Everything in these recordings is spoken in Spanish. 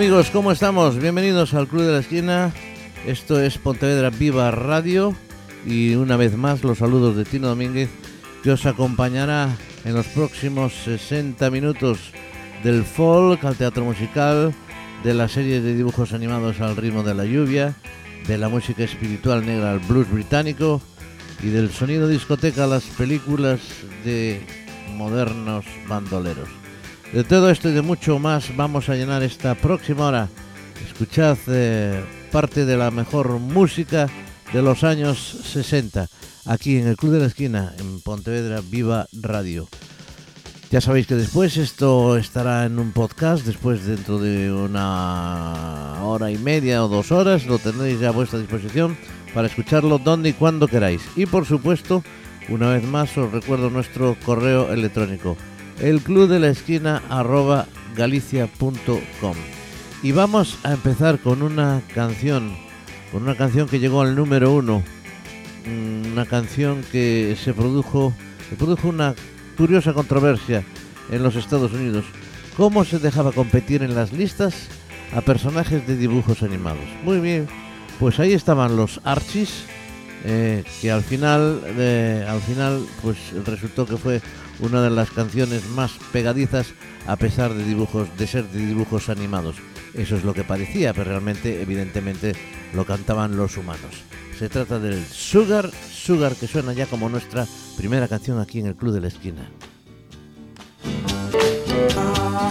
Amigos, ¿cómo estamos? Bienvenidos al Club de la Esquina. Esto es Pontevedra Viva Radio y una vez más los saludos de Tino Domínguez que os acompañará en los próximos 60 minutos del folk al teatro musical, de la serie de dibujos animados al ritmo de la lluvia, de la música espiritual negra al blues británico y del sonido discoteca a las películas de modernos bandoleros. De todo esto y de mucho más vamos a llenar esta próxima hora. Escuchad eh, parte de la mejor música de los años 60, aquí en el Club de la Esquina, en Pontevedra Viva Radio. Ya sabéis que después esto estará en un podcast, después dentro de una hora y media o dos horas, lo tendréis a vuestra disposición para escucharlo donde y cuando queráis. Y por supuesto, una vez más os recuerdo nuestro correo electrónico el club de la esquina arroba galicia.com. Y vamos a empezar con una canción, con una canción que llegó al número uno, mm, una canción que se produjo, se produjo una curiosa controversia en los Estados Unidos. ¿Cómo se dejaba competir en las listas a personajes de dibujos animados? Muy bien, pues ahí estaban los Archies, eh, que al final, eh, al final, pues resultó que fue una de las canciones más pegadizas a pesar de dibujos de ser de dibujos animados. Eso es lo que parecía, pero realmente evidentemente lo cantaban los humanos. Se trata del Sugar Sugar que suena ya como nuestra primera canción aquí en el Club de la Esquina. Oh,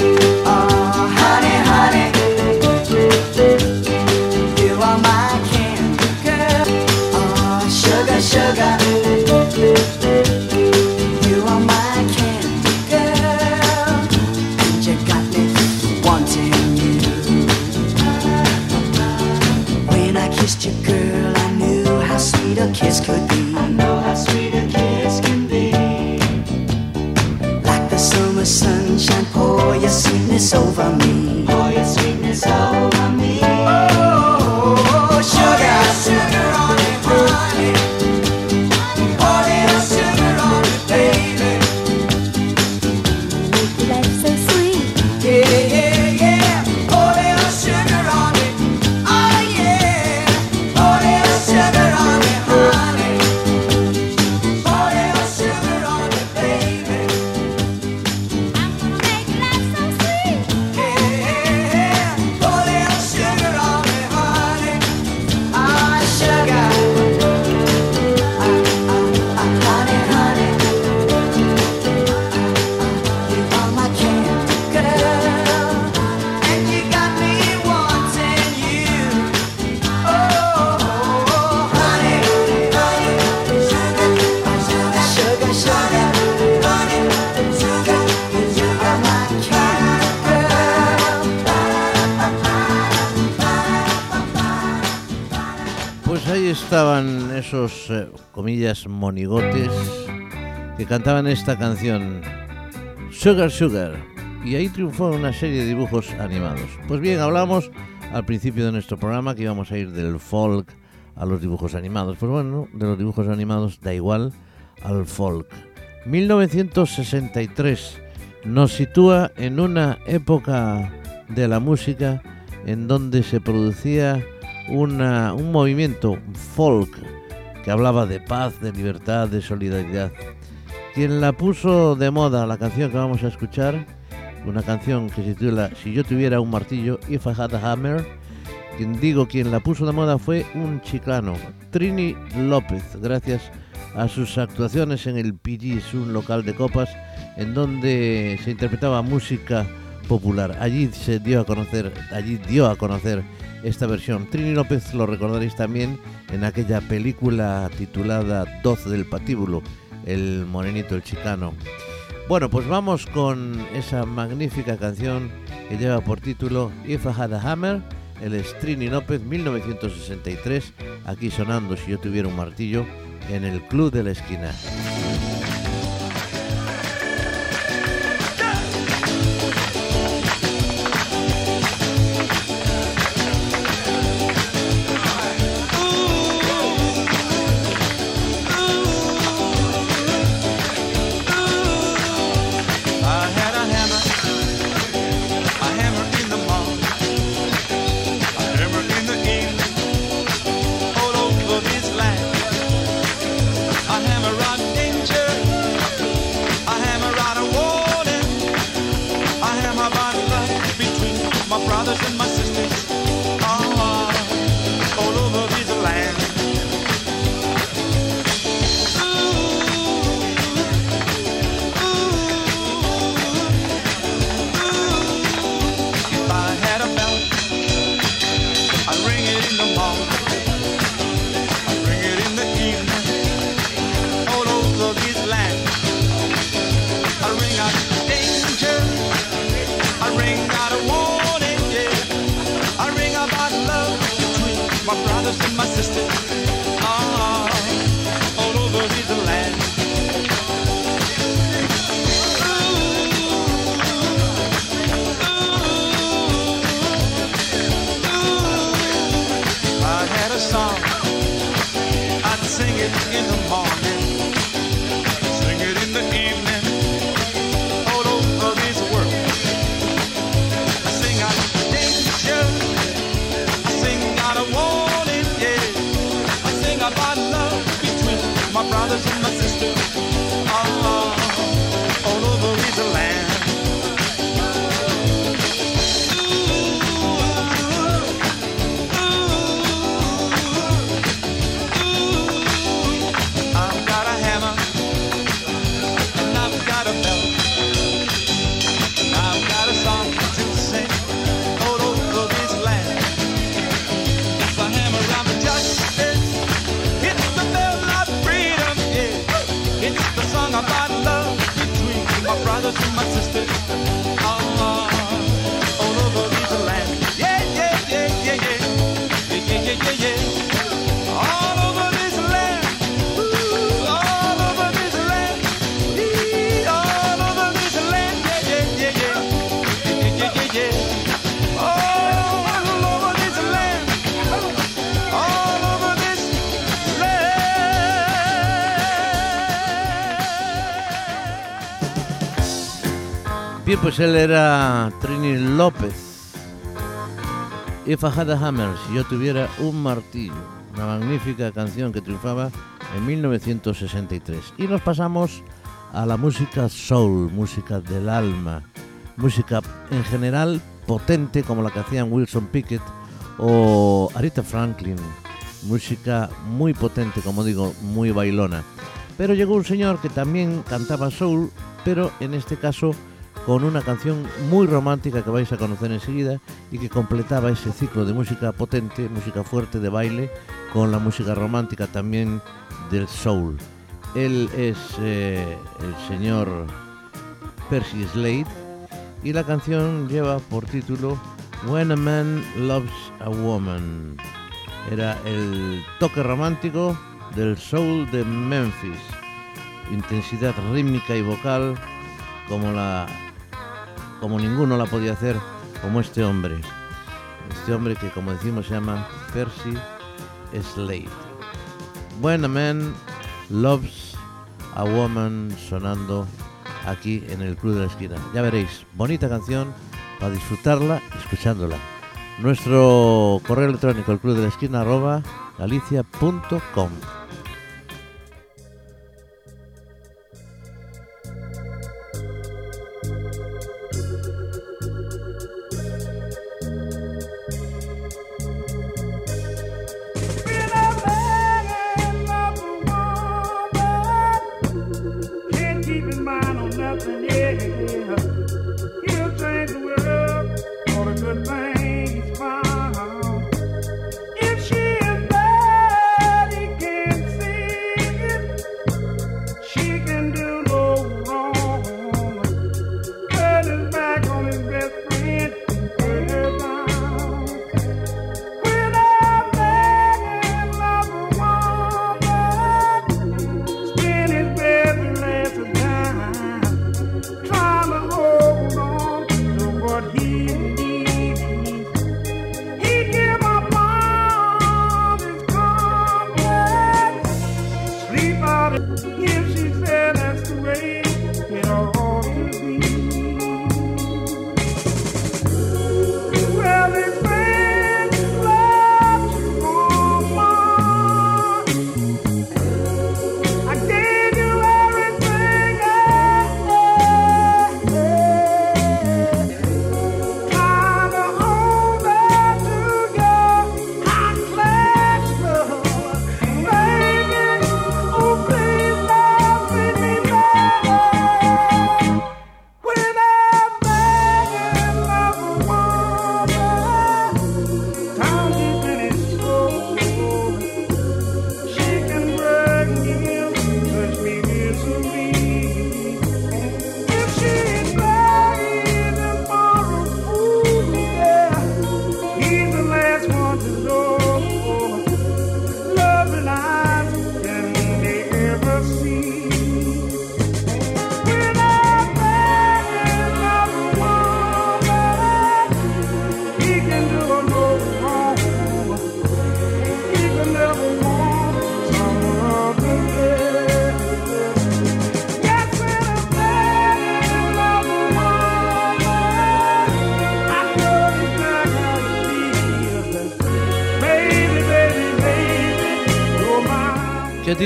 que cantaban esta canción, Sugar Sugar, y ahí triunfó una serie de dibujos animados. Pues bien, hablamos al principio de nuestro programa que íbamos a ir del folk a los dibujos animados. Pues bueno, de los dibujos animados da igual al folk. 1963 nos sitúa en una época de la música en donde se producía una, un movimiento folk que hablaba de paz, de libertad, de solidaridad. Quien la puso de moda, la canción que vamos a escuchar, una canción que se titula Si yo tuviera un martillo, If I Had a Hammer, quien digo quien la puso de moda fue un chicano, Trini López, gracias a sus actuaciones en el PG's, un local de copas, en donde se interpretaba música popular. Allí se dio a conocer, allí dio a conocer esta versión. Trini López lo recordaréis también en aquella película titulada 12 del patíbulo, el morenito, el chicano. Bueno, pues vamos con esa magnífica canción que lleva por título If I Had a Hammer, el es Trini López 1963, aquí sonando si yo tuviera un martillo en el Club de la Esquina. Pues él era Trini López. If I had a hammer, si yo tuviera un martillo. Una magnífica canción que triunfaba en 1963. Y nos pasamos a la música soul, música del alma, música en general potente como la que hacían Wilson Pickett o Aretha Franklin, música muy potente, como digo, muy bailona. Pero llegó un señor que también cantaba soul, pero en este caso con una canción muy romántica que vais a conocer enseguida y que completaba ese ciclo de música potente, música fuerte de baile, con la música romántica también del soul. Él es eh, el señor Percy Slade y la canción lleva por título When a Man Loves a Woman. Era el toque romántico del soul de Memphis. Intensidad rítmica y vocal como la como ninguno la podía hacer como este hombre. Este hombre que como decimos se llama Percy Slade. When a man loves a woman sonando aquí en el Club de la Esquina. Ya veréis, bonita canción para disfrutarla escuchándola. Nuestro correo electrónico el club de la esquina.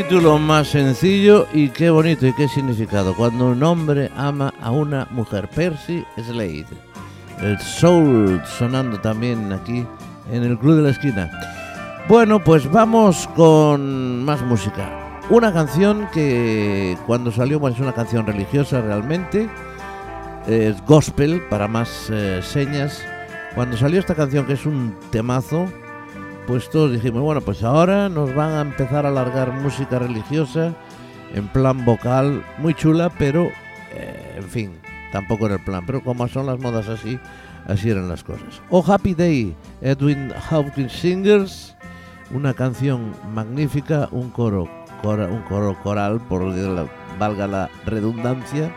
Título más sencillo y qué bonito y qué significado. Cuando un hombre ama a una mujer, Percy Slade. El soul sonando también aquí en el Club de la Esquina. Bueno, pues vamos con más música. Una canción que cuando salió, bueno, es una canción religiosa realmente. Es gospel para más eh, señas. Cuando salió esta canción, que es un temazo, pues todos dijimos, bueno, pues ahora nos van a empezar a largar música religiosa en plan vocal, muy chula, pero eh, en fin, tampoco era el plan. Pero como son las modas así, así eran las cosas. Oh Happy Day, Edwin Hopkins Singers, una canción magnífica, un coro, un coro coral, por valga la redundancia,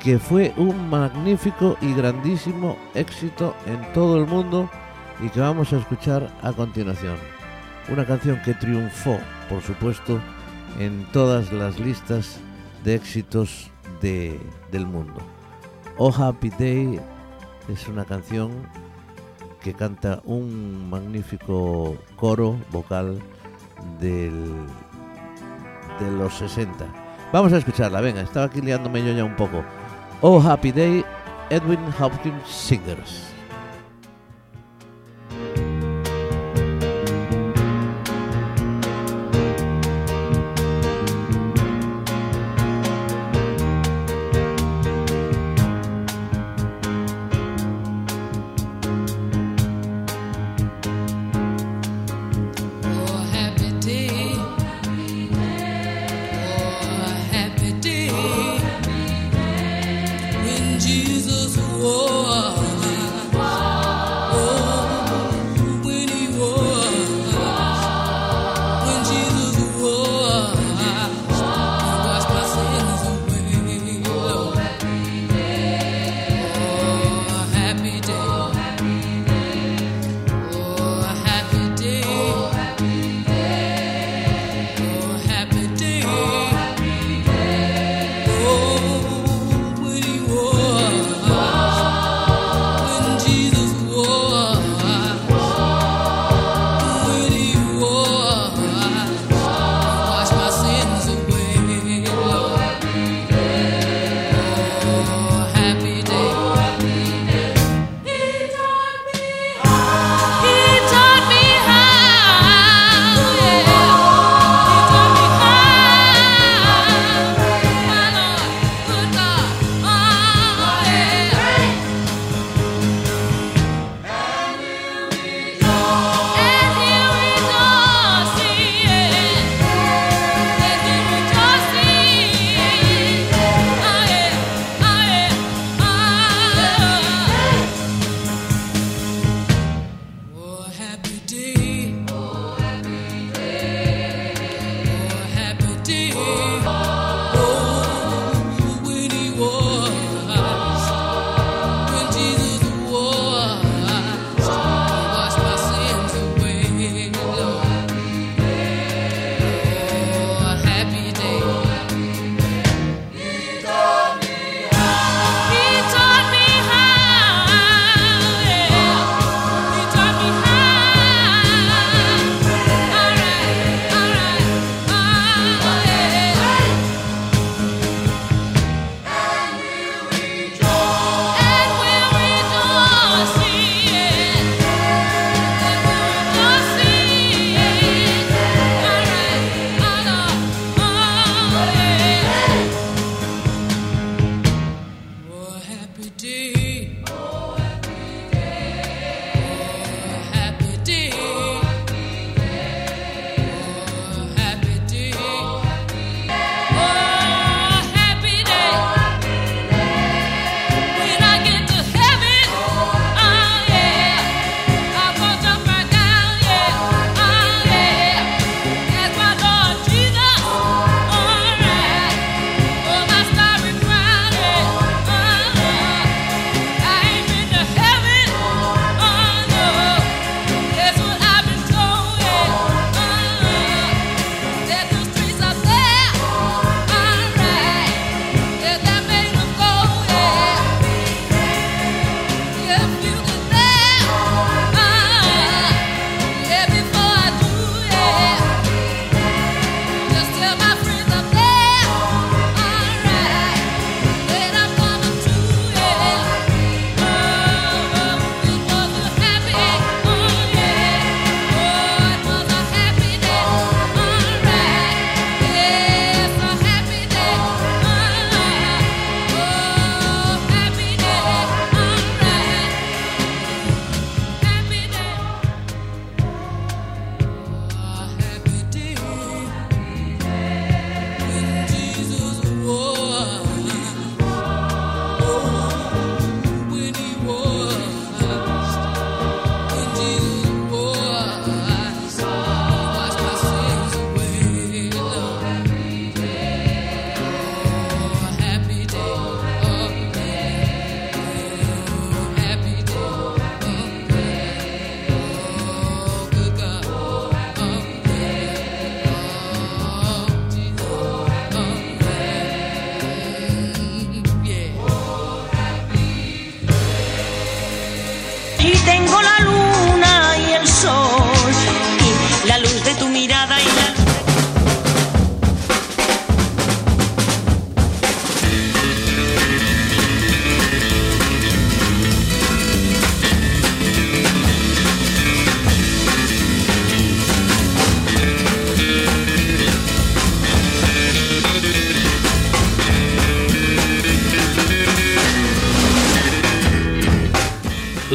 que fue un magnífico y grandísimo éxito en todo el mundo y que vamos a escuchar a continuación. Una canción que triunfó, por supuesto, en todas las listas de éxitos de, del mundo. Oh Happy Day es una canción que canta un magnífico coro vocal del, de los 60. Vamos a escucharla, venga, estaba aquí liándome yo ya un poco. Oh Happy Day, Edwin Hopkins Singers.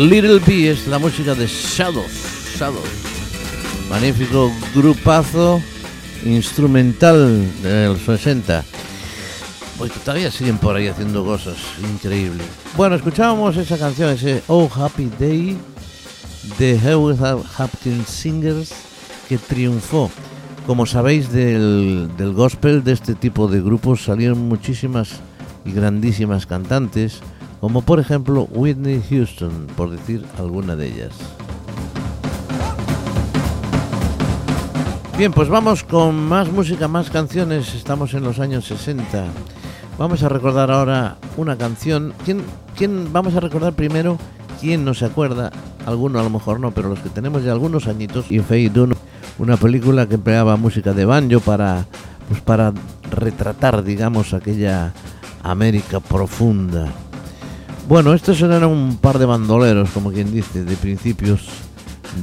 Little B es la música de Shadows. Shadows. Magnífico grupazo instrumental de los 60. Hoy todavía siguen por ahí haciendo cosas increíbles. Bueno, escuchábamos esa canción, ese Oh Happy Day de Howard Hopkins Singers que triunfó. Como sabéis, del, del gospel de este tipo de grupos salieron muchísimas y grandísimas cantantes, como por ejemplo Whitney Houston, por decir alguna de ellas. Bien, pues vamos con más música, más canciones. Estamos en los años 60. Vamos a recordar ahora una canción. ¿Quién, quién vamos a recordar primero? ¿Quién no se acuerda? Alguno a lo mejor no, pero los que tenemos ya algunos añitos. Y Fade una película que empleaba música de banjo para, pues para retratar, digamos, aquella América profunda. Bueno, estos eran un par de bandoleros, como quien dice, de principios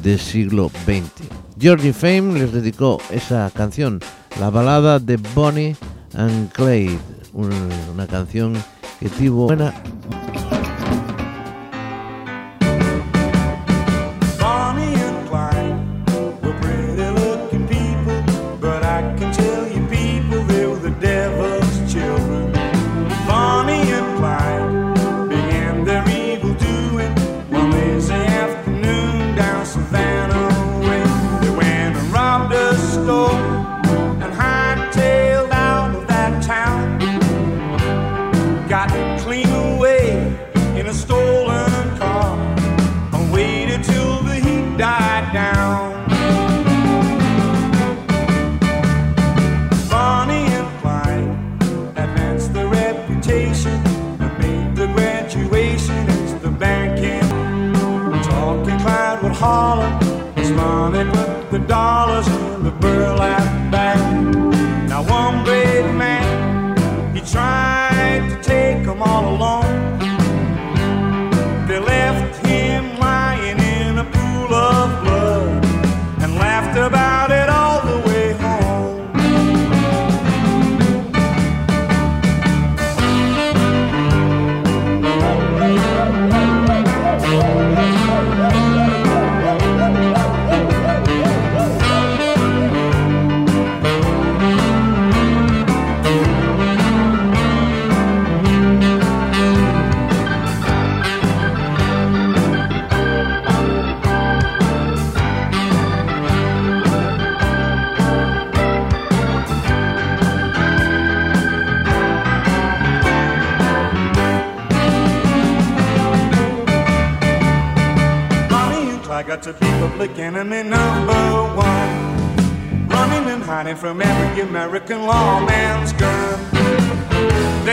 del siglo XX. Georgie Fame les dedicó esa canción, la balada de Bonnie and Clyde, una canción que tuvo buena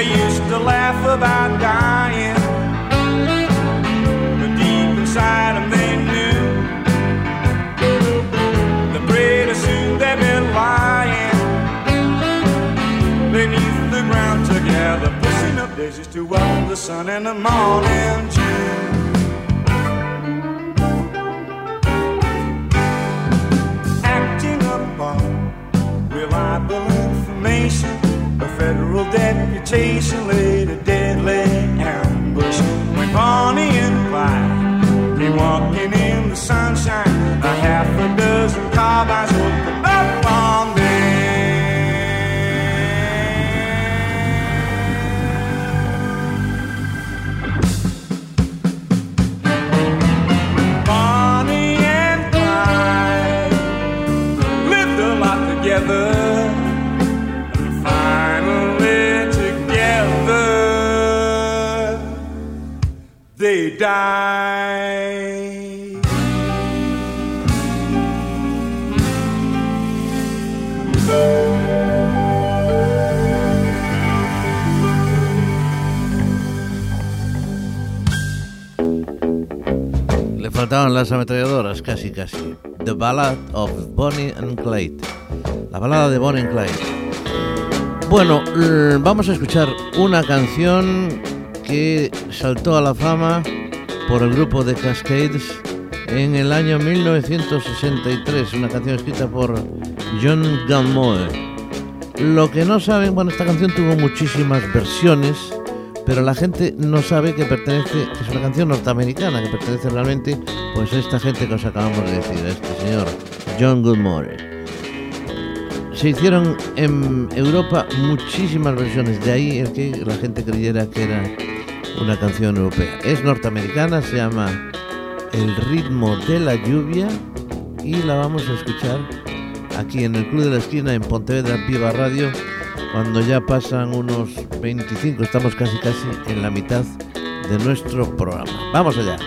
They used to laugh about dying. But deep inside them they knew. The pretty soon they'd be lying. Beneath the ground together, pushing up daisies to welcome the sun in the morning deputation laid a deadly ambush. When Bonnie and Clyde came walking in the sunshine, a half a dozen carbines Le faltaban las ametralladoras, casi, casi. The Ballad of Bonnie and Clyde. La balada de Bonnie and Clyde. Bueno, vamos a escuchar una canción que saltó a la fama por el grupo de Cascades en el año 1963, una canción escrita por John Gilmore. Lo que no saben, bueno, esta canción tuvo muchísimas versiones, pero la gente no sabe que pertenece, es una canción norteamericana, que pertenece realmente pues a esta gente que os acabamos de decir, a este señor John Goodmore. Se hicieron en Europa muchísimas versiones, de ahí el que la gente creyera que era una canción europea. Es norteamericana, se llama El ritmo de la lluvia y la vamos a escuchar aquí en el Club de la Esquina en Pontevedra Viva Radio cuando ya pasan unos 25, estamos casi casi en la mitad de nuestro programa. Vamos allá.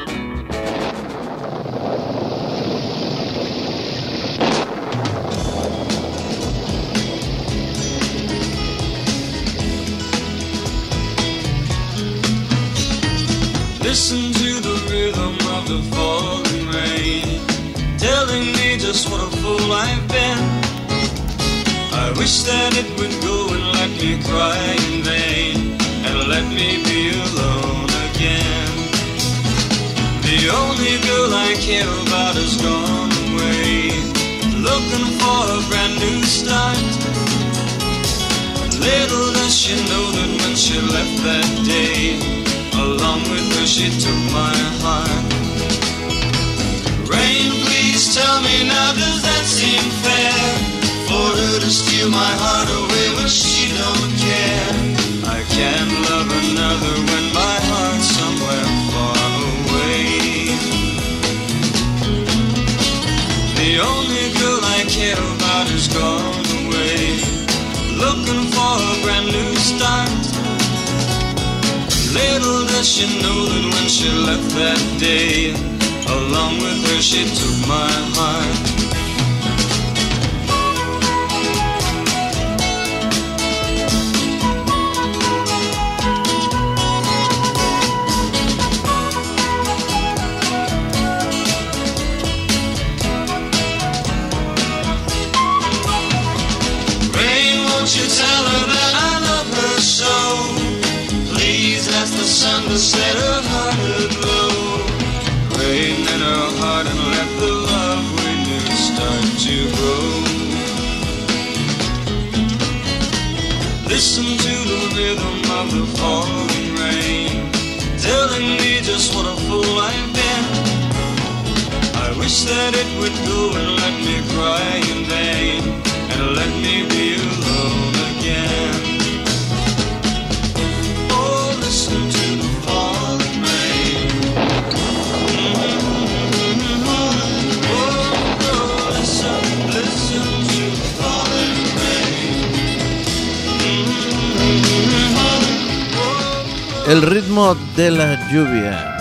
De la lluvia.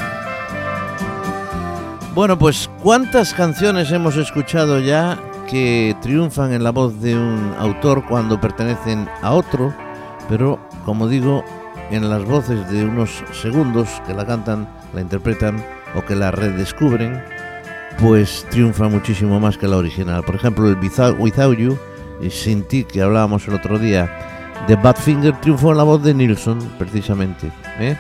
Bueno, pues ¿cuántas canciones hemos escuchado ya que triunfan en la voz de un autor cuando pertenecen a otro? Pero, como digo, en las voces de unos segundos que la cantan, la interpretan o que la redescubren, pues triunfa muchísimo más que la original. Por ejemplo, el Without, You y Sin Ti, que hablábamos el otro día, de Badfinger triunfó en la voz de Nilsson, precisamente. ¿eh?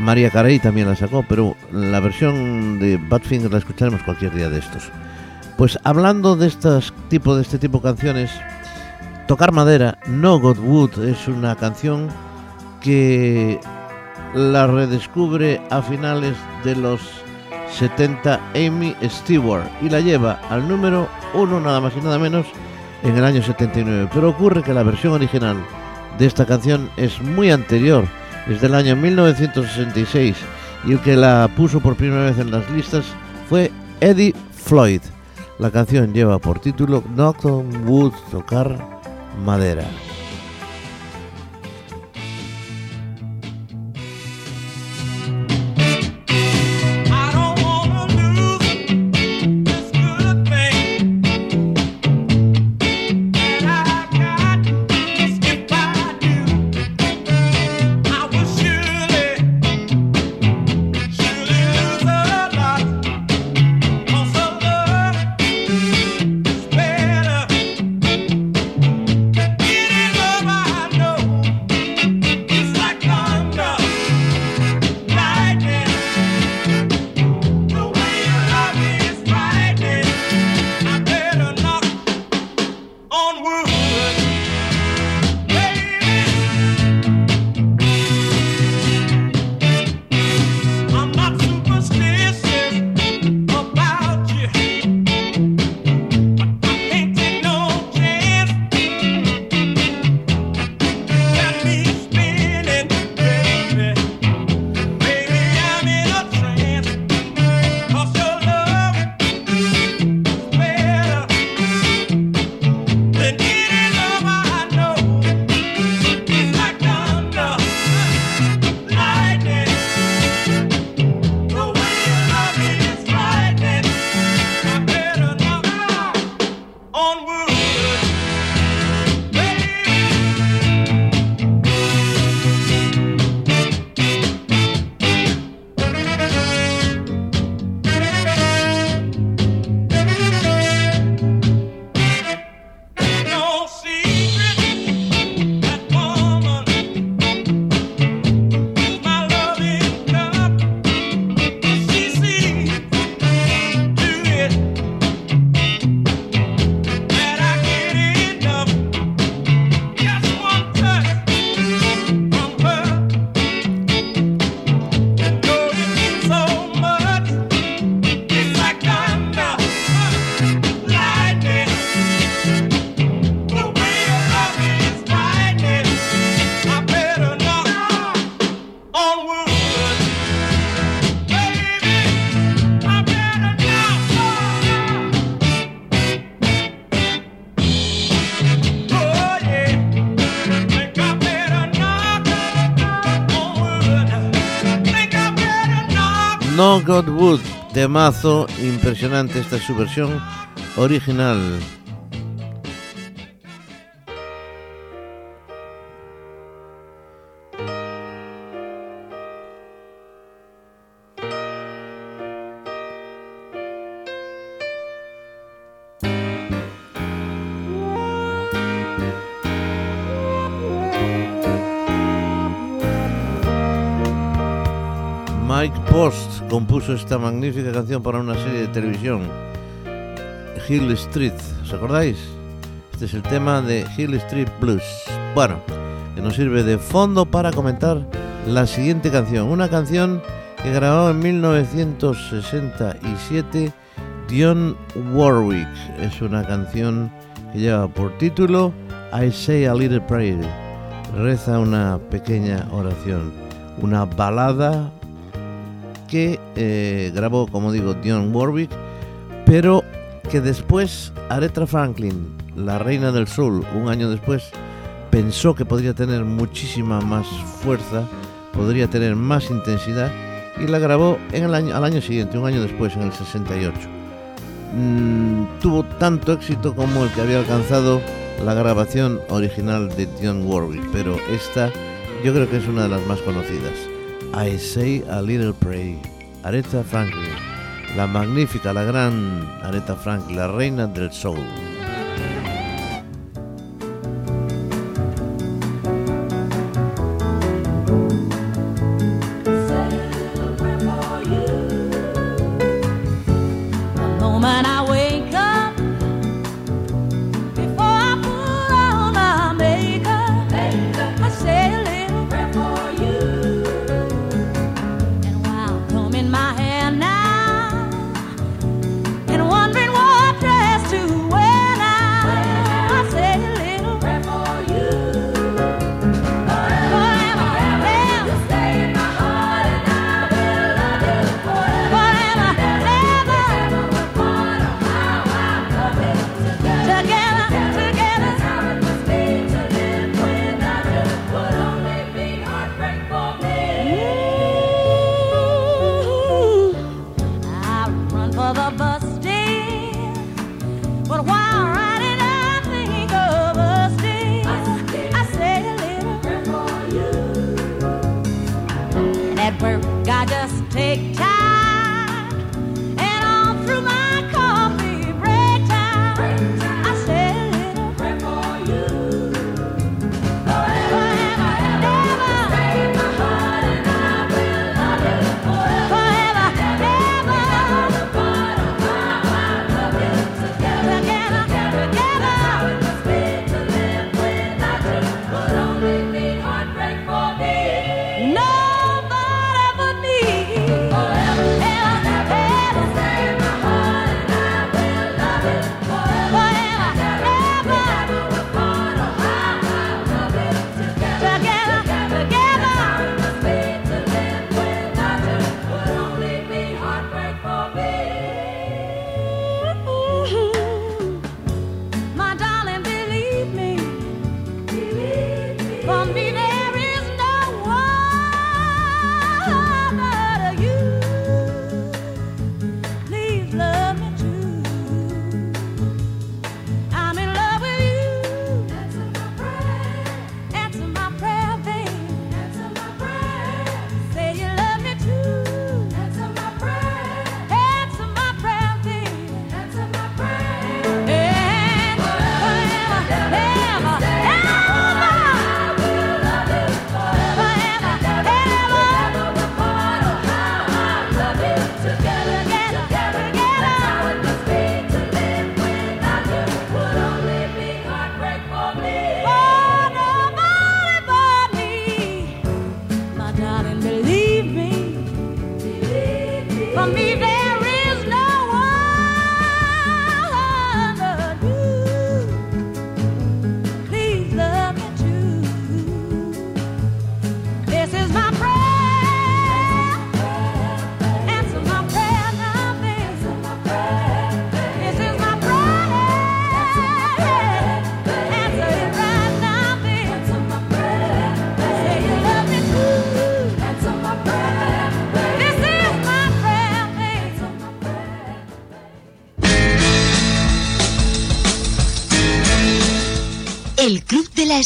María Carey también la sacó, pero la versión de Badfinger la escucharemos cualquier día de estos. Pues hablando de estos tipo de este tipo de canciones, Tocar Madera, No God Wood es una canción que la redescubre a finales de los 70 Amy Stewart y la lleva al número uno nada más y nada menos en el año 79. Pero ocurre que la versión original de esta canción es muy anterior, es del año 1966 y el que la puso por primera vez en las listas fue Eddie Floyd. La canción lleva por título Knock on tocar madera. Temazo impresionante. Esta es su versión original. Compuso esta magnífica canción para una serie de televisión, Hill Street. ¿Os acordáis? Este es el tema de Hill Street Blues. Bueno, que nos sirve de fondo para comentar la siguiente canción. Una canción que grabó en 1967 Dionne Warwick. Es una canción que lleva por título I Say a Little Prayer. Reza una pequeña oración. Una balada que eh, grabó, como digo, Dionne Warwick, pero que después Aretha Franklin, la reina del soul, un año después, pensó que podría tener muchísima más fuerza, podría tener más intensidad y la grabó en el año, al año siguiente, un año después, en el 68. Mm, tuvo tanto éxito como el que había alcanzado la grabación original de Dionne Warwick, pero esta yo creo que es una de las más conocidas. I Say a Little Prayer, Aretha Franklin, la magnífica, la gran Aretha Franklin, la reina del soul. Work, I just take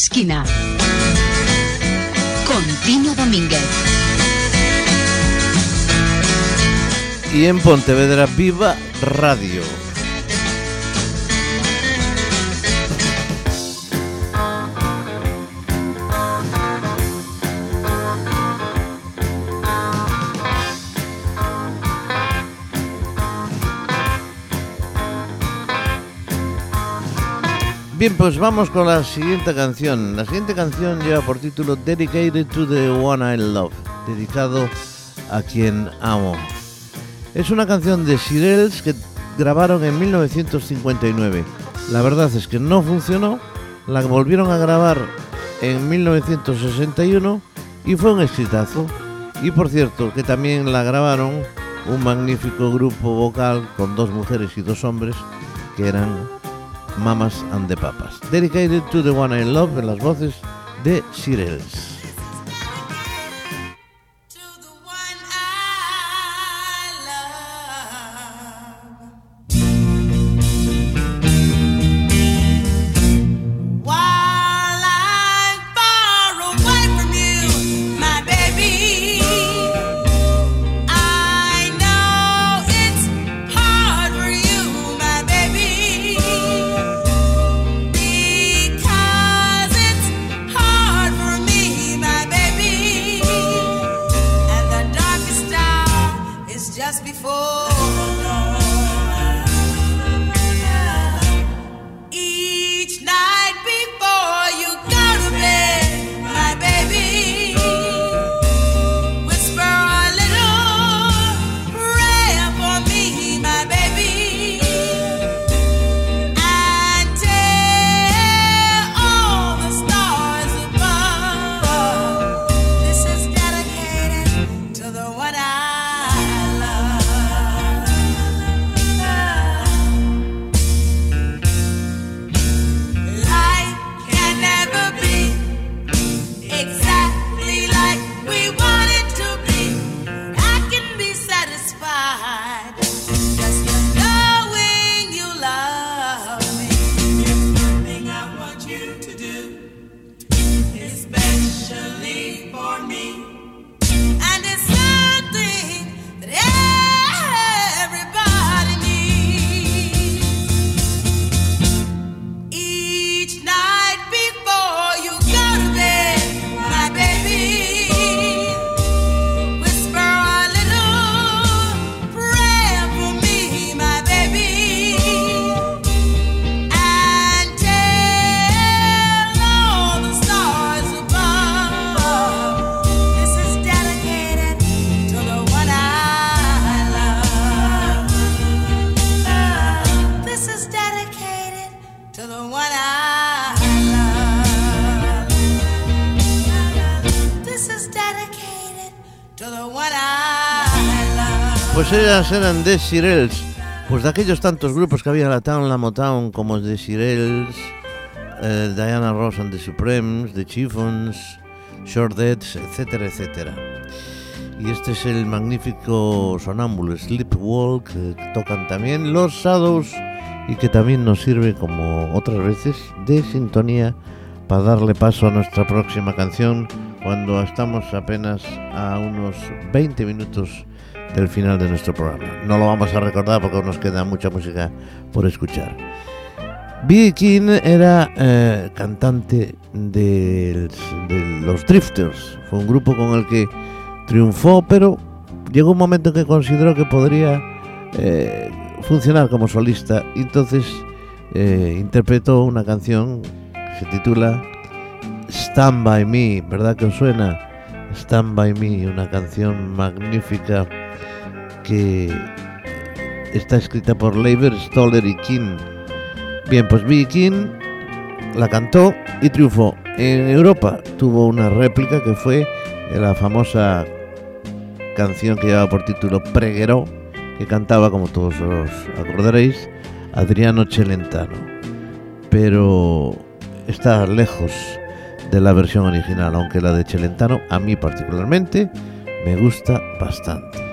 Esquina. Con Tino Domínguez. Y en Pontevedra Viva Radio. Bien, pues vamos con la siguiente canción. La siguiente canción lleva por título Dedicated to the One I Love, dedicado a quien amo. Es una canción de Sirels que grabaron en 1959. La verdad es que no funcionó, la volvieron a grabar en 1961 y fue un exitazo. Y por cierto, que también la grabaron un magnífico grupo vocal con dos mujeres y dos hombres que eran Mamas and the Papas. Dedicated to the One I Love en las voces de Sirels. Ellas eran de Sirels, pues de aquellos tantos grupos que había en la Town, la Motown, como de Sirels, eh, Diana Ross and the Supremes, The Chiffons, Short Deads, etcétera, etcétera. Y este es el magnífico sonámbulo Sleepwalk, eh, que tocan también los Shadows y que también nos sirve como otras veces de sintonía para darle paso a nuestra próxima canción cuando estamos apenas a unos 20 minutos del final de nuestro programa. No lo vamos a recordar porque nos queda mucha música por escuchar. B. King era eh, cantante de los Drifters. Fue un grupo con el que triunfó, pero llegó un momento en que consideró que podría eh, funcionar como solista. Entonces eh, interpretó una canción que se titula Stand By Me, ¿verdad que os suena? Stand By Me, una canción magnífica que está escrita por Leiber, Stoller y King. Bien, pues B. King la cantó y triunfó. En Europa tuvo una réplica que fue la famosa canción que llevaba por título Pregueró, que cantaba, como todos os acordaréis, Adriano Celentano. Pero está lejos de la versión original, aunque la de Celentano a mí particularmente me gusta bastante.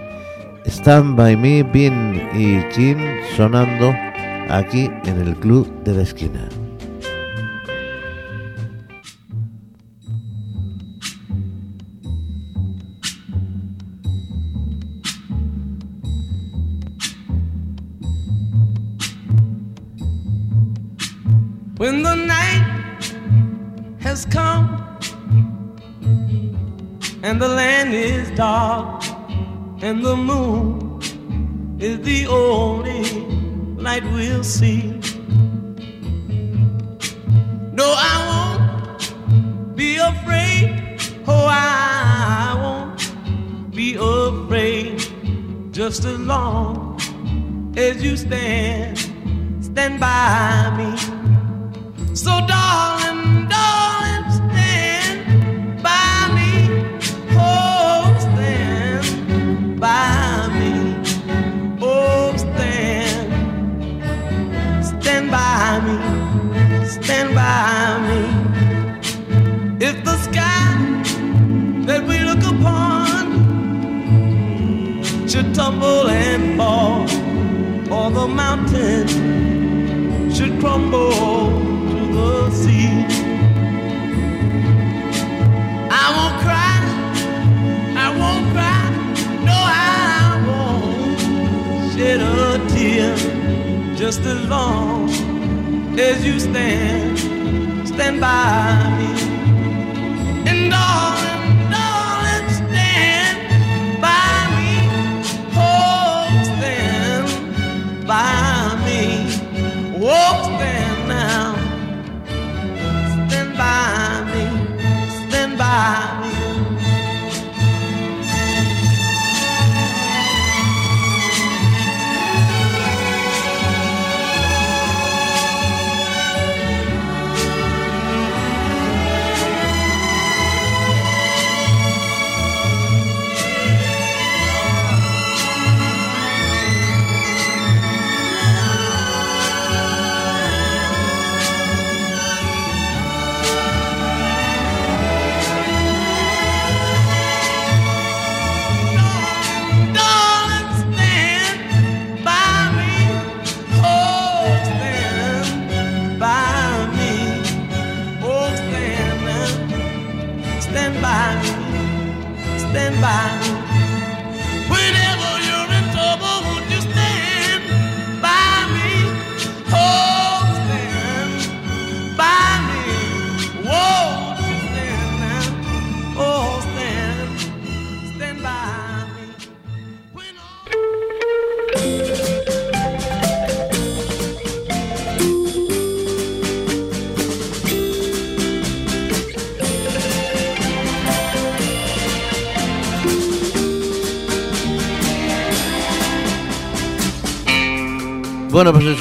Stand by me, Bin y King sonando aquí en el club de la esquina.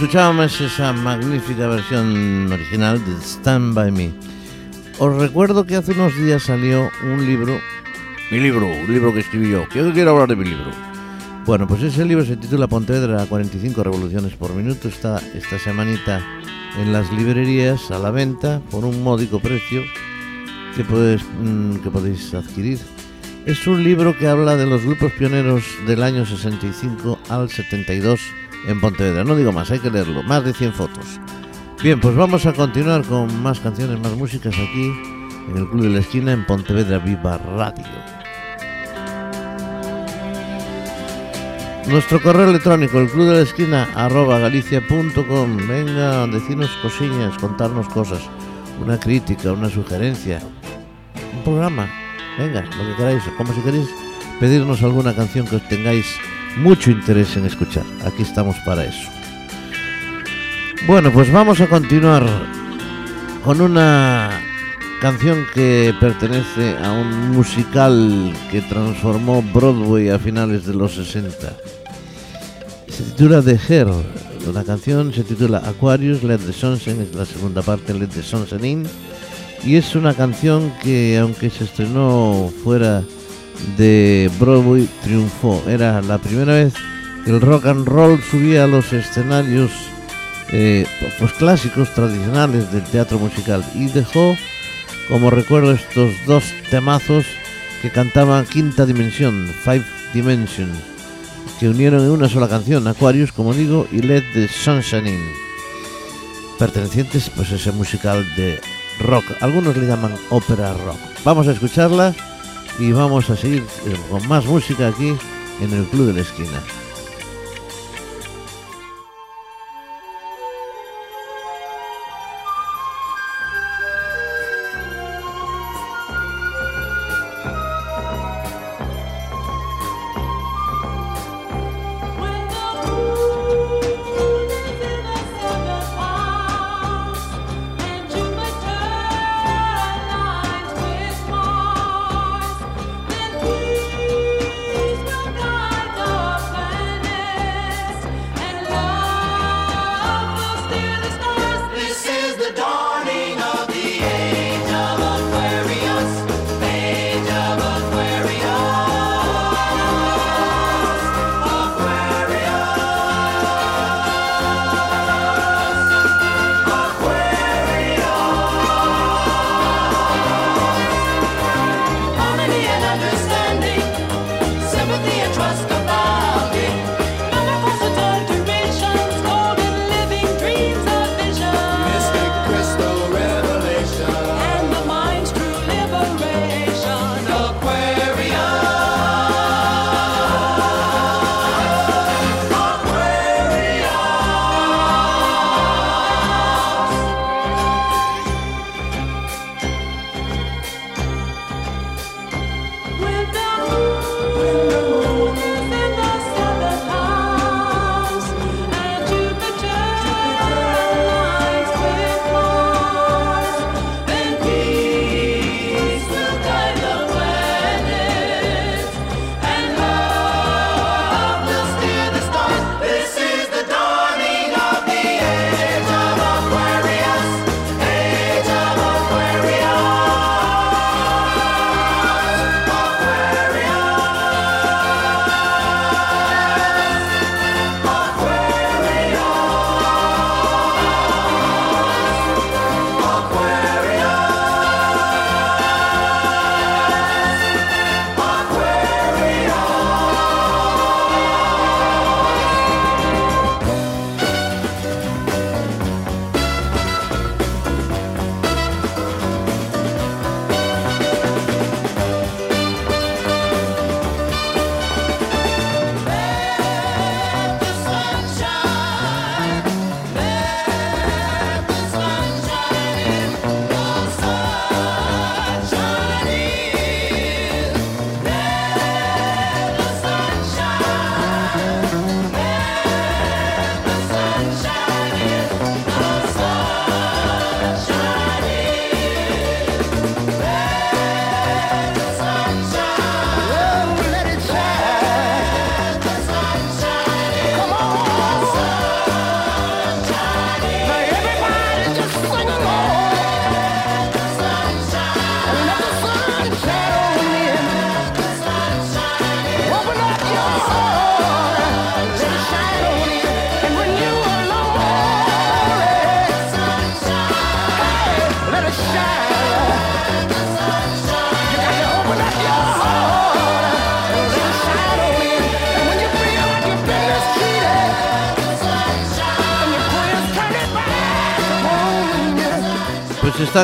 Escuchábamos esa magnífica versión original de Stand By Me. Os recuerdo que hace unos días salió un libro, mi libro, un libro que escribí yo. ¿Quién quiere hablar de mi libro? Bueno, pues ese libro se titula Pontevedra 45 revoluciones por minuto. Está esta semanita en las librerías a la venta por un módico precio que, puedes, mm, que podéis adquirir. Es un libro que habla de los grupos pioneros del año 65 al 72 en Pontevedra. No digo más, hay que leerlo. Más de 100 fotos. Bien, pues vamos a continuar con más canciones, más músicas aquí en el Club de la Esquina en Pontevedra Viva Radio. Nuestro correo electrónico, el club de la esquina, arroba galicia.com. Venga, decirnos cosillas, contarnos cosas, una crítica, una sugerencia, un programa. Venga, lo que queráis, como si queréis pedirnos alguna canción que os tengáis mucho interés en escuchar. Aquí estamos para eso. Bueno, pues vamos a continuar con una canción que pertenece a un musical que transformó Broadway a finales de los 60. Se titula The Hair. La canción se titula Aquarius, Let the Sunshine, es la segunda parte, Let the Sunshine In. Y es una canción que, aunque se estrenó fuera de Broadway, triunfó. Era la primera vez que el rock and roll subía a los escenarios eh, pues clásicos tradicionales del teatro musical y dejó como recuerdo estos dos temazos que cantaban Quinta Dimensión, Five Dimension, que unieron en una sola canción, Aquarius, como digo, y Let the Sunshine In, pertenecientes pues a ese musical de rock. Algunos le llaman ópera rock. Vamos a escucharla y vamos a seguir eh, con más música aquí en el Club de la Esquina.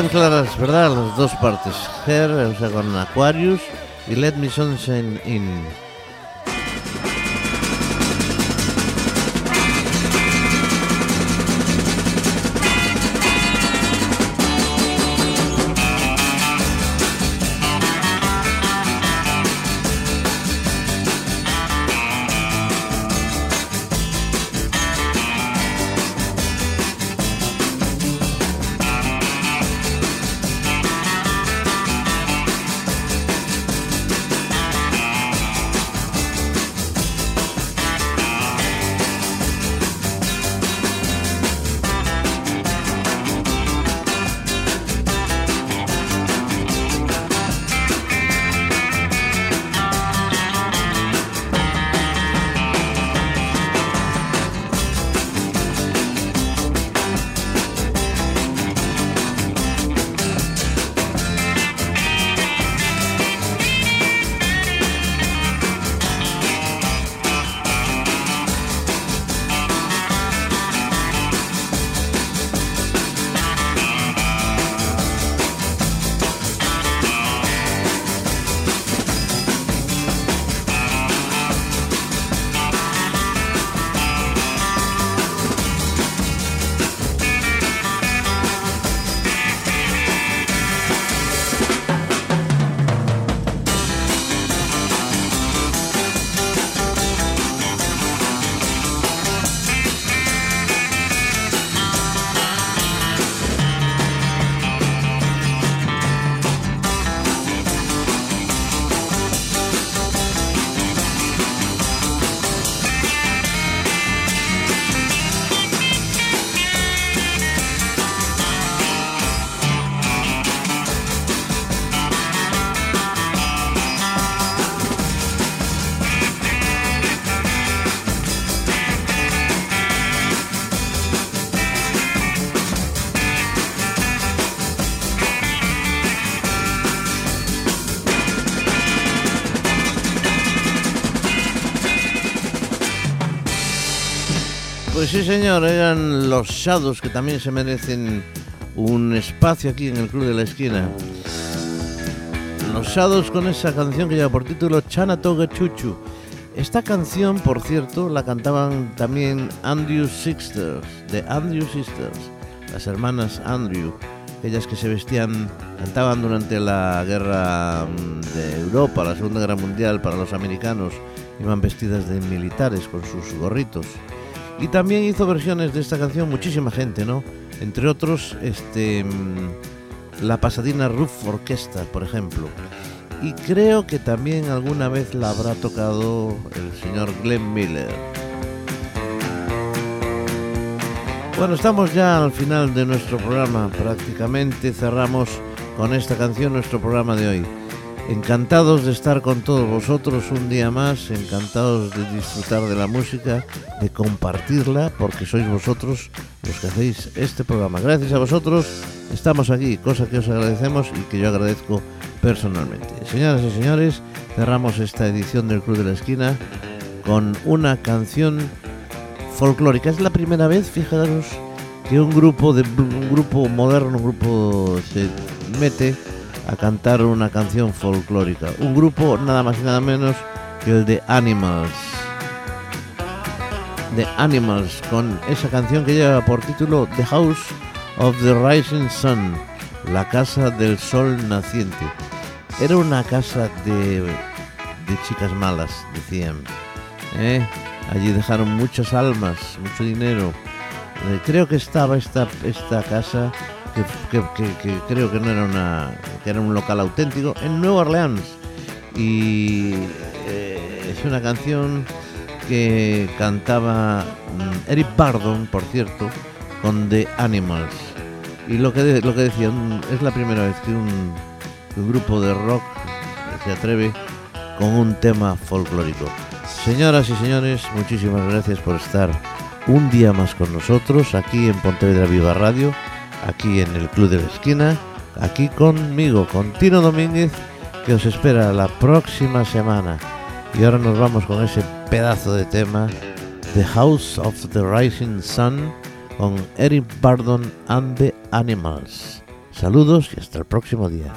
Claras, ¿verdad? Las dos partes. Her, o sea, con Aquarius y Let Me Sunshine In. Pues sí, señor, eran los Shadows que también se merecen un espacio aquí en el Club de la Esquina. Los Shadows con esa canción que lleva por título Chanatoga Chuchu. Esta canción, por cierto, la cantaban también Andrew Sisters, de Andrew Sisters, las hermanas Andrew, ellas que se vestían, cantaban durante la guerra mm, de Europa, la Segunda Guerra Mundial para los americanos, iban vestidas de militares con sus gorritos. Y también hizo versiones de esta canción muchísima gente, ¿no? Entre otros, este, mm, la Pasadena Roof Orchestra, por ejemplo. Y creo que también alguna vez la habrá tocado el señor Glenn Miller. Bueno, estamos ya al final de nuestro programa. Prácticamente cerramos con esta canción nuestro programa de hoy. Encantados de estar con todos vosotros un día más, encantados de disfrutar de la música, de compartirla, porque sois vosotros los que hacéis este programa. Gracias a vosotros estamos aquí, cosa que os agradecemos y que yo agradezco personalmente. Señoras y señores, cerramos esta edición del Club de la Esquina con una canción folclórica. Es la primera vez, fijaros, que un grupo de un grupo moderno, un grupo se mete a cantar una canción folclórica. Un grupo nada más y nada menos que el de Animals. The Animals con esa canción que lleva por título The House of the Rising Sun, la casa del sol naciente. Era una casa de, de chicas malas, decían. ¿eh? Allí dejaron muchas almas, mucho dinero. Eh, creo que estaba esta, esta casa, que, que- que- que creo que no era una, que era un local auténtico, en Nueva Orleans. Y eh, es una canción que cantaba mm, Eric Bardon, por cierto, con The Animals. Y lo que, de- lo que decía, un- es la primera vez que un, un grupo de rock se atreve con un tema folclórico. Señoras y señores, muchísimas gracias por estar un día más con nosotros aquí en Pontevedra Viva Radio, aquí en el Club de la Esquina, aquí conmigo, con Tino Domínguez, que os espera la próxima semana. Y ahora nos vamos con ese pedazo de tema, The House of the Rising Sun, con Eric Bardon and the Animals. Saludos y hasta el próximo día.